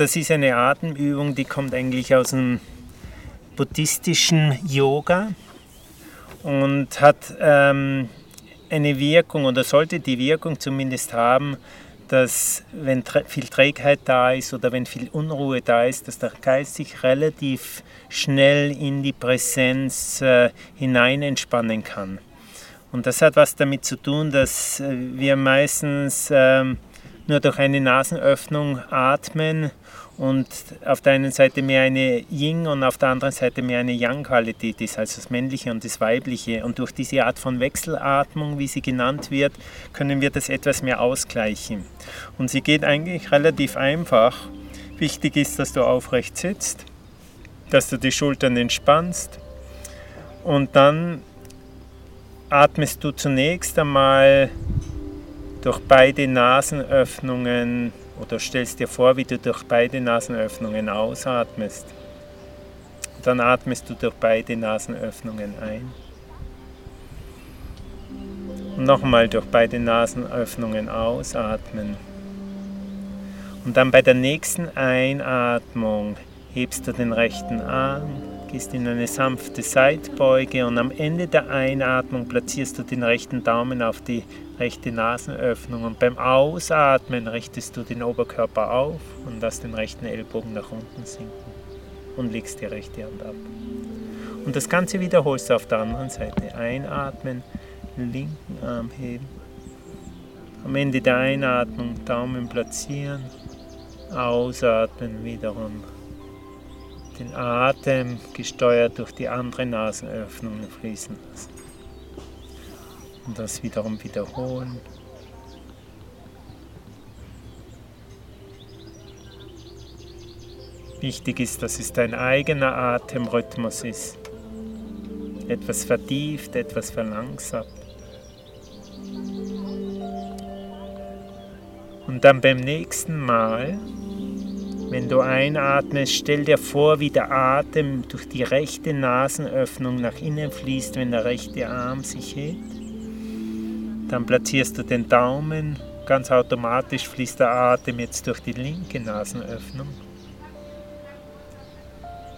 das ist eine Atemübung, die kommt eigentlich aus dem buddhistischen Yoga und hat ähm, eine Wirkung oder sollte die Wirkung zumindest haben, dass wenn viel Trägheit da ist oder wenn viel Unruhe da ist, dass der Geist sich relativ schnell in die Präsenz äh, hinein entspannen kann. Und das hat was damit zu tun, dass äh, wir meistens äh, nur durch eine Nasenöffnung atmen und auf der einen Seite mehr eine Yin und auf der anderen Seite mehr eine Yang-Qualität ist, also das Männliche und das Weibliche. Und durch diese Art von Wechselatmung, wie sie genannt wird, können wir das etwas mehr ausgleichen. Und sie geht eigentlich relativ einfach. Wichtig ist, dass du aufrecht sitzt, dass du die Schultern entspannst und dann atmest du zunächst einmal durch beide Nasenöffnungen oder stellst dir vor, wie du durch beide Nasenöffnungen ausatmest. Dann atmest du durch beide Nasenöffnungen ein. Und nochmal durch beide Nasenöffnungen ausatmen. Und dann bei der nächsten Einatmung hebst du den rechten Arm, gehst in eine sanfte Seitbeuge und am Ende der Einatmung platzierst du den rechten Daumen auf die rechte Nasenöffnung und beim Ausatmen richtest du den Oberkörper auf und lässt den rechten Ellbogen nach unten sinken und legst die rechte Hand ab. Und das Ganze wiederholst du auf der anderen Seite. Einatmen, linken Arm heben. Am Ende der Einatmung Daumen platzieren, ausatmen wiederum. Den Atem gesteuert durch die andere Nasenöffnung fließen lassen und das wiederum wiederholen. Wichtig ist, dass es dein eigener Atemrhythmus ist. Etwas vertieft, etwas verlangsamt. Und dann beim nächsten Mal, wenn du einatmest, stell dir vor, wie der Atem durch die rechte Nasenöffnung nach innen fließt, wenn der rechte Arm sich hebt. Dann platzierst du den Daumen, ganz automatisch fließt der Atem jetzt durch die linke Nasenöffnung.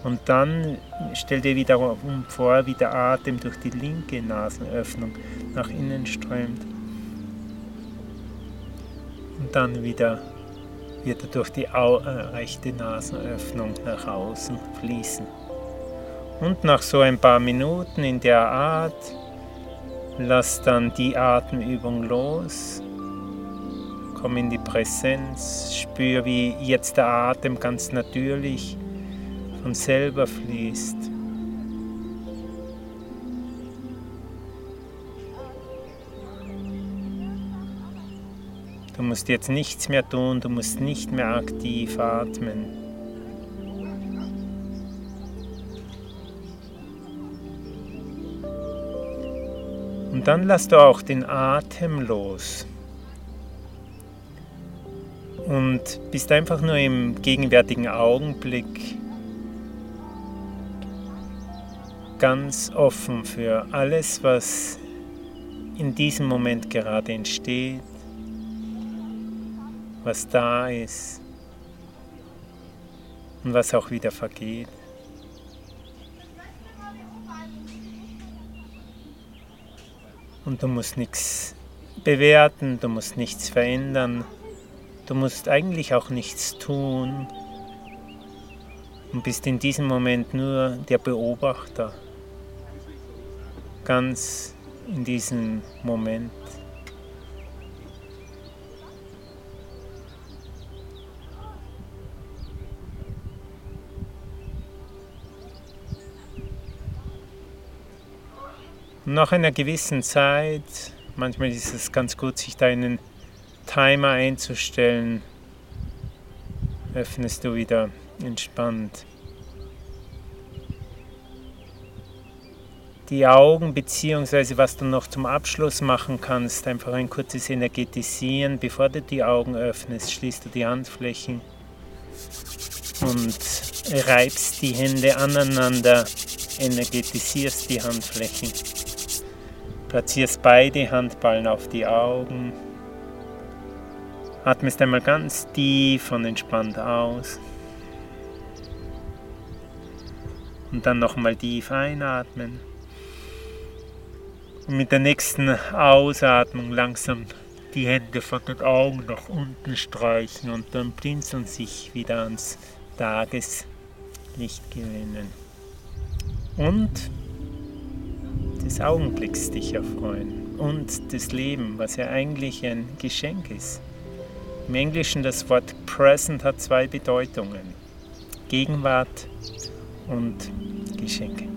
Und dann stell dir wiederum vor, wie der Atem durch die linke Nasenöffnung nach innen strömt. Und dann wieder wird er durch die äh, rechte Nasenöffnung nach außen fließen. Und nach so ein paar Minuten in der Art Lass dann die Atemübung los. Komm in die Präsenz. Spür, wie jetzt der Atem ganz natürlich von selber fließt. Du musst jetzt nichts mehr tun, du musst nicht mehr aktiv atmen. Und dann lass du auch den Atem los. Und bist einfach nur im gegenwärtigen Augenblick ganz offen für alles, was in diesem Moment gerade entsteht, was da ist und was auch wieder vergeht. Und du musst nichts bewerten, du musst nichts verändern, du musst eigentlich auch nichts tun und bist in diesem Moment nur der Beobachter, ganz in diesem Moment. Nach einer gewissen Zeit, manchmal ist es ganz gut, sich da einen Timer einzustellen, öffnest du wieder entspannt. Die Augen, beziehungsweise was du noch zum Abschluss machen kannst, einfach ein kurzes Energetisieren. Bevor du die Augen öffnest, schließt du die Handflächen und reibst die Hände aneinander, energetisierst die Handflächen. Platzierst beide Handballen auf die Augen. Atmest einmal ganz tief und entspannt aus. Und dann nochmal tief einatmen. Und mit der nächsten Ausatmung langsam die Hände von den Augen nach unten streichen und dann blinzeln sich wieder ans Tageslicht gewinnen. Und des Augenblicks dich erfreuen und das Leben, was ja eigentlich ein Geschenk ist. Im Englischen das Wort present hat zwei Bedeutungen. Gegenwart und Geschenk.